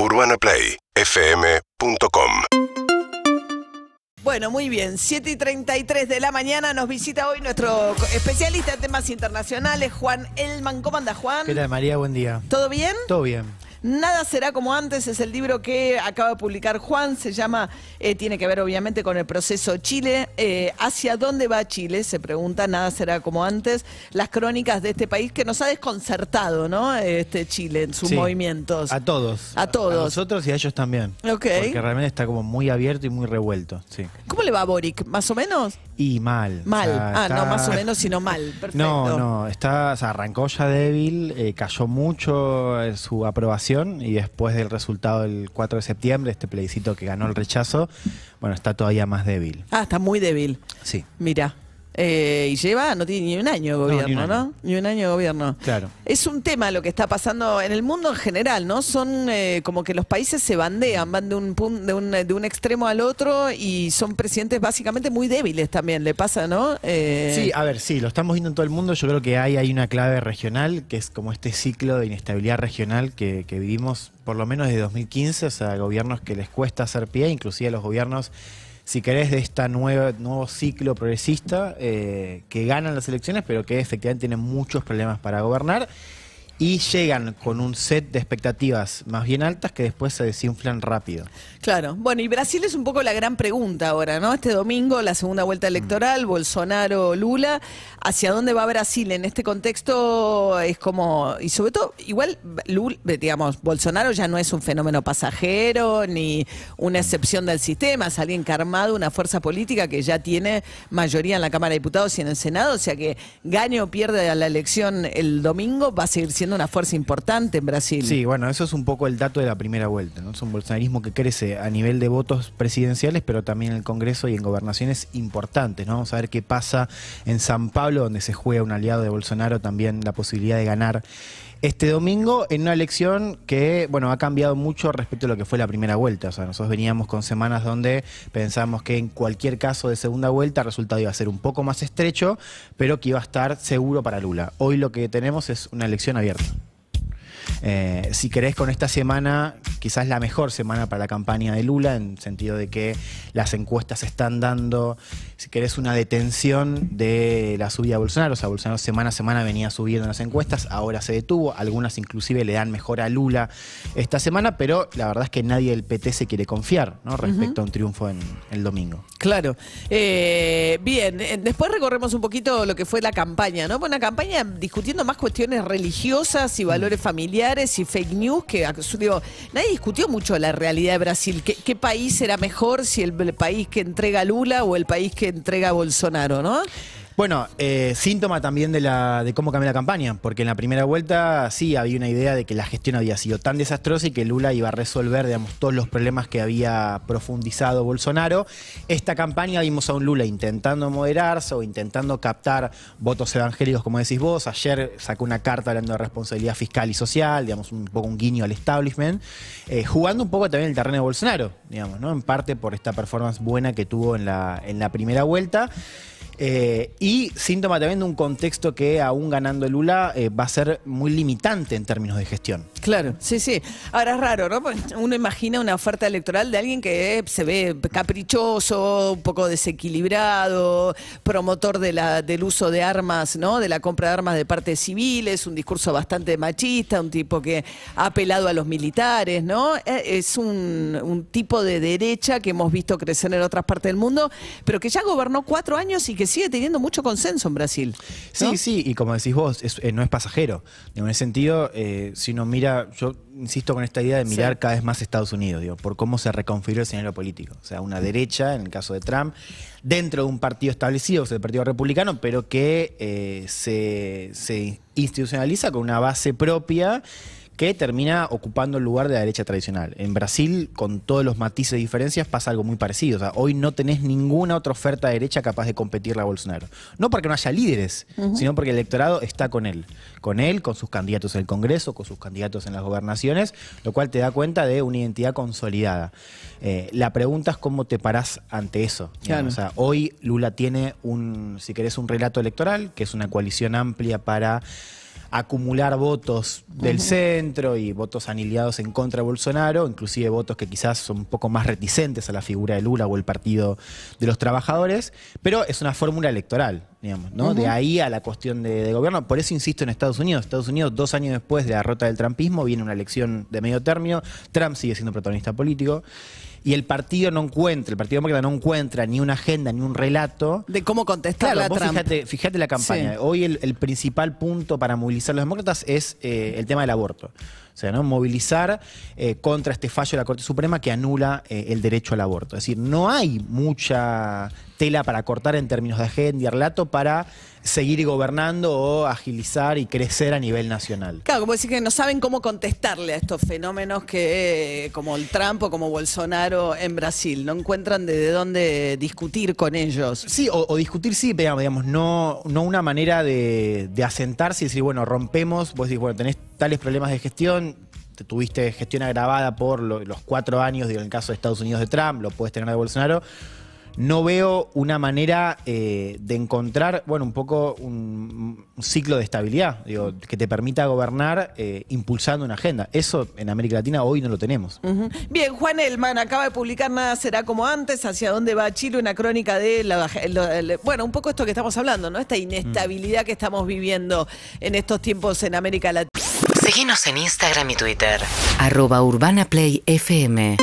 UrbanaPlayFM.com Bueno, muy bien. 7 y 33 de la mañana nos visita hoy nuestro especialista en temas internacionales, Juan Elman. ¿Cómo anda, Juan? ¿Qué tal, María? Buen día. ¿Todo bien? Todo bien. Nada será como antes, es el libro que acaba de publicar Juan, se llama, eh, tiene que ver obviamente con el proceso Chile. Eh, ¿Hacia dónde va Chile? Se pregunta, nada será como antes. Las crónicas de este país que nos ha desconcertado, ¿no? Este Chile en sus Sí. nosotros. A todos. A todos. A nosotros y a ellos también. Ok. Porque realmente está como muy abierto y muy revuelto. Sí. ¿Cómo le va a Boric? ¿Más o menos? Y mal. Mal. O sea, ah, está- no, más o menos, sino mal. Perfecto. No, no, está, o sea, arrancó ya débil, eh, cayó mucho eh, su aprobación y después del resultado del 4 de septiembre, este plebiscito que ganó el rechazo, bueno, está todavía más débil. Ah, está muy débil. Sí. Mira. Eh, y lleva, no tiene ni un año de No, ni gobierno, ¿no? Ni un año de gobierno. Claro. Es un tema lo que está pasando en el mundo en general, ¿no? Son eh, como que los países se bandean, van de un, pun- de, un, de un extremo al otro y son presidentes básicamente muy débiles también, le pasa, ¿no? Eh, Sí, a ver, sí, lo estamos viendo en todo el mundo. Yo creo que hay, hay una clave regional, que es como este ciclo de inestabilidad regional que, que vivimos por lo menos desde 2015, o sea, gobiernos que les cuesta hacer pie, inclusive a los gobiernos, si querés, de este nuevo ciclo progresista, eh, que ganan las elecciones, pero que efectivamente tienen muchos problemas para gobernar. Y llegan con un set de expectativas más bien altas que después se desinflan rápido. Claro. Bueno, y Brasil es un poco la gran pregunta ahora, ¿no? Este domingo, la segunda vuelta electoral, Bolsonaro, Lula. ¿Hacia dónde va Brasil en este contexto? Es como, y sobre todo, igual, Lula, digamos, Bolsonaro ya no es un fenómeno pasajero ni una excepción del sistema, es alguien que ha armado una fuerza política que ya tiene mayoría en la Cámara de Diputados y en el Senado, o sea que gane o pierde la elección el domingo, va a seguir siendo una fuerza importante en Brasil. Sí, bueno, eso es un poco el dato de la primera vuelta, ¿no? Es un bolsonarismo que crece a nivel de votos presidenciales, pero también en el Congreso y en gobernaciones importantes, ¿no? Vamos a ver qué pasa en San Pablo, donde se juega un aliado de Bolsonaro, también la posibilidad de ganar este domingo en una elección que, bueno, ha cambiado mucho respecto a lo que fue la primera vuelta. O sea, nosotros veníamos con semanas donde pensábamos que en cualquier caso de segunda vuelta el resultado iba a ser un poco más estrecho, pero que iba a estar seguro para Lula. Hoy lo que tenemos es una elección abierta. Eh, si querés, con esta semana, quizás la mejor semana para la campaña de Lula, en sentido de que las encuestas están dando, si querés, una detención de la subida de Bolsonaro. O sea, Bolsonaro semana a semana venía subiendo en las encuestas, ahora se detuvo. Algunas inclusive le dan mejor a Lula esta semana, pero la verdad es que nadie del PT se quiere confiar ¿no? respecto a un triunfo en el domingo. Claro. Eh, bien, eh, después recorremos un poquito lo que fue la campaña, ¿no? Fue Una campaña discutiendo más cuestiones religiosas y valores familiares y fake news, que digo, nadie discutió mucho la realidad de Brasil. ¿Qué, qué país era mejor, si el, el país que entrega a Lula o el país que entrega Bolsonaro, ¿no? Bueno, eh, síntoma también de, la, de cómo cambió la campaña, porque en la primera vuelta sí había una idea de que la gestión había sido tan desastrosa y que Lula iba a resolver, digamos, todos los problemas que había profundizado Bolsonaro. Esta campaña vimos a un Lula intentando moderarse o intentando captar votos evangélicos, como decís vos. Ayer sacó una carta hablando de responsabilidad fiscal y social, digamos, un poco un guiño al establishment, eh, jugando un poco también el terreno de Bolsonaro, digamos, ¿no? En parte por esta performance buena que tuvo en la, en la primera vuelta. Eh, y síntoma también de un contexto que aún ganando Lula eh, va a ser muy limitante en términos de gestión. Claro, sí, sí. Ahora es raro, ¿no? Porque uno imagina una oferta electoral de alguien que se ve caprichoso, un poco desequilibrado, promotor del uso de armas, ¿no? De la compra de armas de partes civiles, un discurso bastante machista, un tipo que ha apelado a los militares, ¿no? Eh, Es un tipo de derecha que hemos visto crecer en otras partes del mundo, pero que ya gobernó cuatro años y que sigue teniendo mucho consenso en Brasil. ¿no? Sí, sí, y como decís vos, es- eh, no es pasajero. En ese sentido, eh, si uno mira, yo insisto con esta idea de mirar Sí. cada vez más Estados Unidos, digo, por cómo se reconfiguró el escenario político. O sea, una derecha, en el caso de Trump, dentro de un partido establecido, que es el Partido Republicano, pero que eh, se, se institucionaliza con una base propia que termina ocupando el lugar de la derecha tradicional. En Brasil, con todos los matices y diferencias, pasa algo muy parecido. O sea, hoy no tenés ninguna otra oferta de derecha capaz de competirle a Bolsonaro. No porque no haya líderes, sino porque el electorado está con él. Con él, con sus candidatos en el Congreso, con sus candidatos en las gobernaciones, lo cual te da cuenta de una identidad consolidada. Eh, la pregunta es cómo te parás ante eso. Claro. O sea, hoy Lula tiene un, si querés, un relato electoral, que es una coalición amplia para acumular votos del centro y votos aniliados en contra de Bolsonaro, inclusive votos que quizás son un poco más reticentes a la figura de Lula o el Partido de los Trabajadores, pero es una fórmula electoral, digamos, ¿no? De ahí a la cuestión de, de gobierno. Por eso insisto en Estados Unidos. Estados Unidos, dos años después de la derrota del trumpismo, viene una elección de medio término. Trump sigue siendo protagonista político. Y el partido no encuentra, el Partido Demócrata no encuentra ni una agenda ni un relato De cómo contestar Claro, a vos Trump. fíjate, fíjate la campaña. Sí. Hoy el, el principal punto para movilizar a los demócratas es eh, el tema del aborto. O sea, ¿no? movilizar eh, contra este fallo de la Corte Suprema que anula eh, el derecho al aborto. Es decir, no hay mucha tela para cortar en términos de agenda y relato para seguir gobernando o agilizar y crecer a nivel nacional. Claro, como decir que no saben cómo contestarle a estos fenómenos que, eh, como el Trump o como Bolsonaro en Brasil, no encuentran de, de dónde discutir con ellos. Sí, o, o discutir sí, pero digamos, no, no una manera de, de asentarse y decir, bueno, rompemos, vos decís, bueno, tenés tales problemas de gestión, te tuviste gestión agravada por lo- los cuatro años, digo, en el caso de Estados Unidos de Trump, lo puedes tener de Bolsonaro. No veo una manera eh, de encontrar, bueno, un poco un, un ciclo de estabilidad, digo, que te permita gobernar eh, impulsando una agenda. Eso en América Latina hoy no lo tenemos. Bien, Juan Elman acaba de publicar Nada será como antes, hacia dónde va Chile, una crónica de la, lo- el- bueno, un poco esto que estamos hablando, ¿no? Esta inestabilidad que estamos viviendo en estos tiempos en América Latina. Síguenos en Instagram y Twitter. Arroba Urbana Play FM.